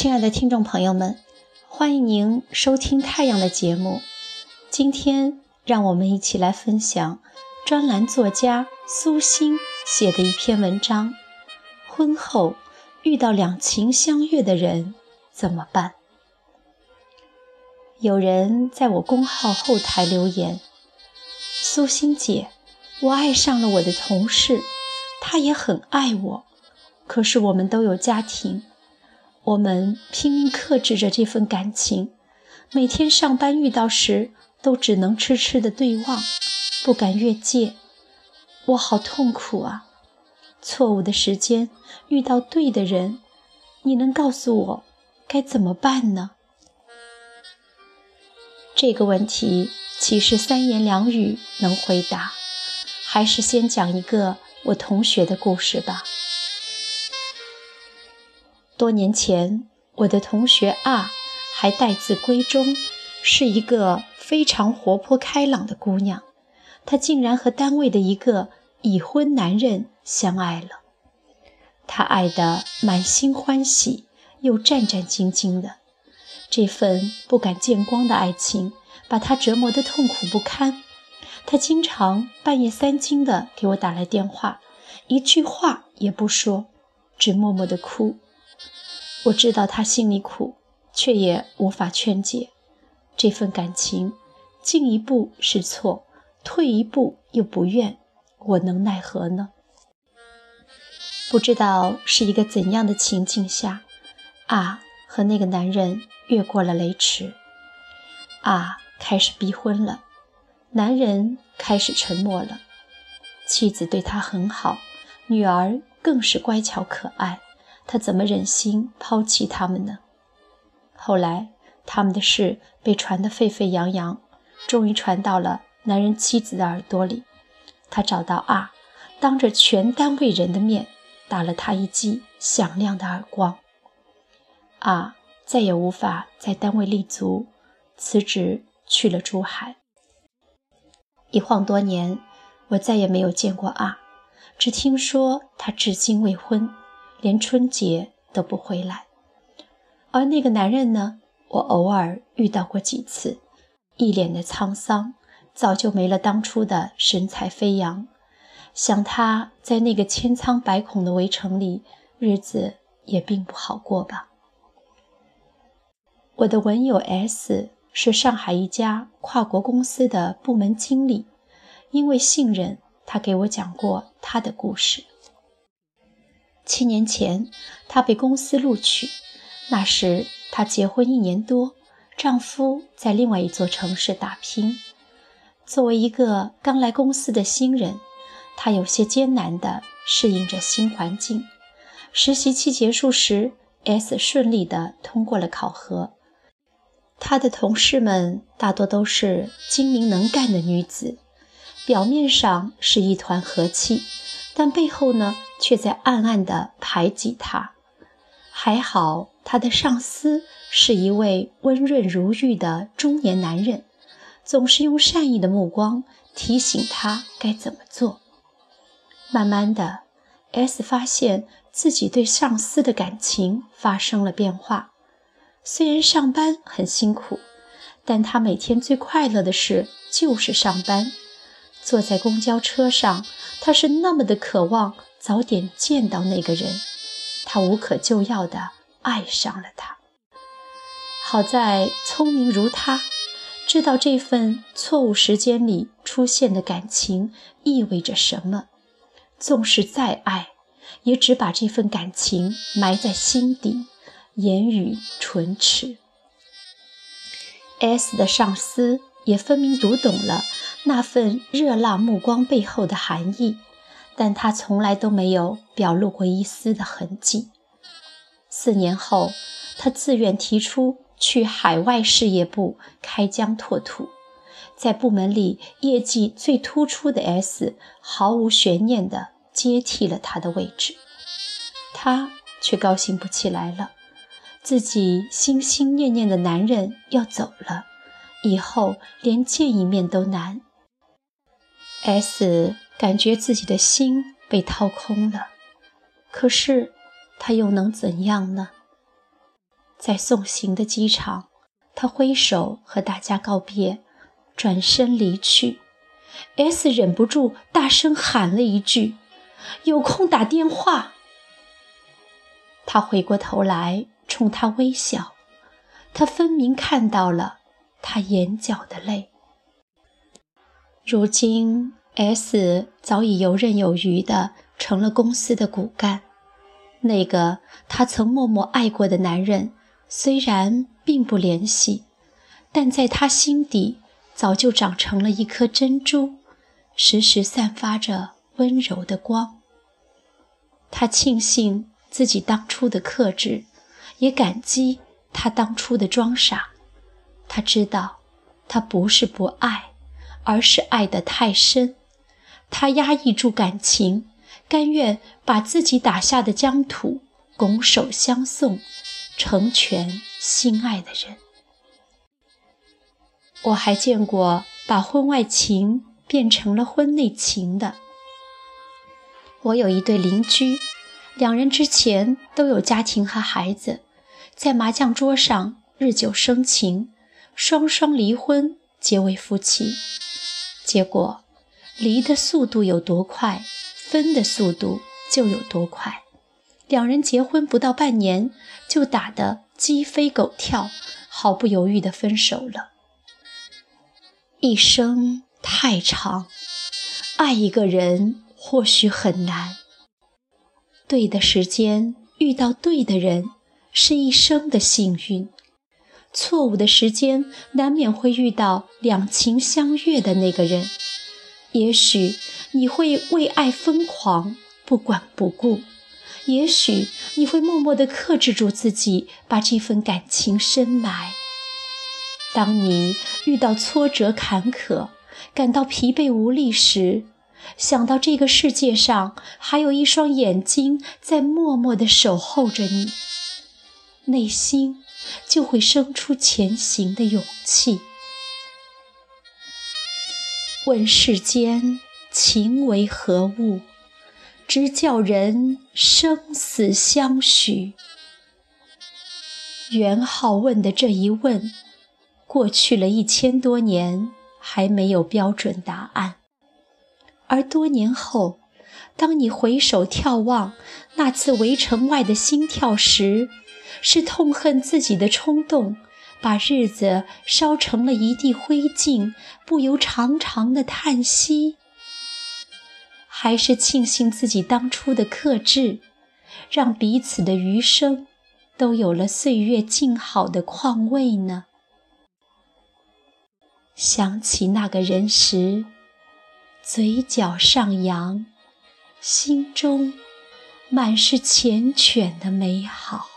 亲爱的听众朋友们，欢迎您收听《太阳》的节目。今天，让我们一起来分享专栏作家苏欣写的一篇文章：婚后遇到两情相悦的人怎么办？有人在我公号后台留言：“苏欣姐，我爱上了我的同事，他也很爱我。”可是我们都有家庭，我们拼命克制着这份感情，每天上班遇到时都只能痴痴的对望，不敢越界。我好痛苦啊！错误的时间遇到对的人，你能告诉我该怎么办呢？这个问题岂是三言两语能回答？还是先讲一个我同学的故事吧。多年前，我的同学啊还待字闺中，是一个非常活泼开朗的姑娘。她竟然和单位的一个已婚男人相爱了。她爱得满心欢喜，又战战兢兢的。这份不敢见光的爱情，把她折磨得痛苦不堪。她经常半夜三更的给我打来电话，一句话也不说，只默默的哭。我知道他心里苦，却也无法劝解。这份感情，进一步是错，退一步又不愿，我能奈何呢？不知道是一个怎样的情境下，啊和那个男人越过了雷池，啊开始逼婚了，男人开始沉默了。妻子对他很好，女儿更是乖巧可爱。他怎么忍心抛弃他们呢？后来，他们的事被传得沸沸扬扬，终于传到了男人妻子的耳朵里。他找到啊，当着全单位人的面打了他一记响亮的耳光。啊，再也无法在单位立足，辞职去了珠海。一晃多年，我再也没有见过啊，只听说他至今未婚。连春节都不回来，而那个男人呢？我偶尔遇到过几次，一脸的沧桑，早就没了当初的神采飞扬。想他在那个千疮百孔的围城里，日子也并不好过吧。我的文友 S 是上海一家跨国公司的部门经理，因为信任他，给我讲过他的故事。七年前，她被公司录取。那时她结婚一年多，丈夫在另外一座城市打拼。作为一个刚来公司的新人，她有些艰难地适应着新环境。实习期结束时，S 顺利地通过了考核。她的同事们大多都是精明能干的女子，表面上是一团和气。但背后呢，却在暗暗地排挤他。还好，他的上司是一位温润如玉的中年男人，总是用善意的目光提醒他该怎么做。慢慢的，S 发现自己对上司的感情发生了变化。虽然上班很辛苦，但他每天最快乐的事就是上班。坐在公交车上，他是那么的渴望早点见到那个人，他无可救药地爱上了他。好在聪明如他，知道这份错误时间里出现的感情意味着什么，纵使再爱，也只把这份感情埋在心底，言语唇齿。S 的上司也分明读懂了。那份热辣目光背后的含义，但他从来都没有表露过一丝的痕迹。四年后，他自愿提出去海外事业部开疆拓土，在部门里业绩最突出的 S 毫无悬念地接替了他的位置。他却高兴不起来了，自己心心念念的男人要走了，以后连见一面都难。S 感觉自己的心被掏空了，可是他又能怎样呢？在送行的机场，他挥手和大家告别，转身离去。S 忍不住大声喊了一句：“有空打电话。”他回过头来冲他微笑，他分明看到了他眼角的泪。如今，S 早已游刃有余地成了公司的骨干。那个他曾默默爱过的男人，虽然并不联系，但在他心底早就长成了一颗珍珠。时时散发着温柔的光。他庆幸自己当初的克制，也感激他当初的装傻。他知道，他不是不爱，而是爱得太深。他压抑住感情，甘愿把自己打下的疆土拱手相送，成全心爱的人。我还见过把婚外情。变成了婚内情的。我有一对邻居，两人之前都有家庭和孩子，在麻将桌上日久生情，双双离婚结为夫妻。结果，离的速度有多快，分的速度就有多快。两人结婚不到半年，就打得鸡飞狗跳，毫不犹豫地分手了。一生。太长，爱一个人或许很难。对的时间遇到对的人，是一生的幸运。错误的时间难免会遇到两情相悦的那个人。也许你会为爱疯狂，不管不顾；也许你会默默地克制住自己，把这份感情深埋。当你遇到挫折坎坷，感到疲惫无力时，想到这个世界上还有一双眼睛在默默地守候着你，内心就会生出前行的勇气。问世间情为何物，直叫人生死相许。元好问的这一问，过去了一千多年。还没有标准答案，而多年后，当你回首眺望那次围城外的心跳时，是痛恨自己的冲动，把日子烧成了一地灰烬，不由长长的叹息；还是庆幸自己当初的克制，让彼此的余生都有了岁月静好的况味呢？想起那个人时，嘴角上扬，心中满是缱绻的美好。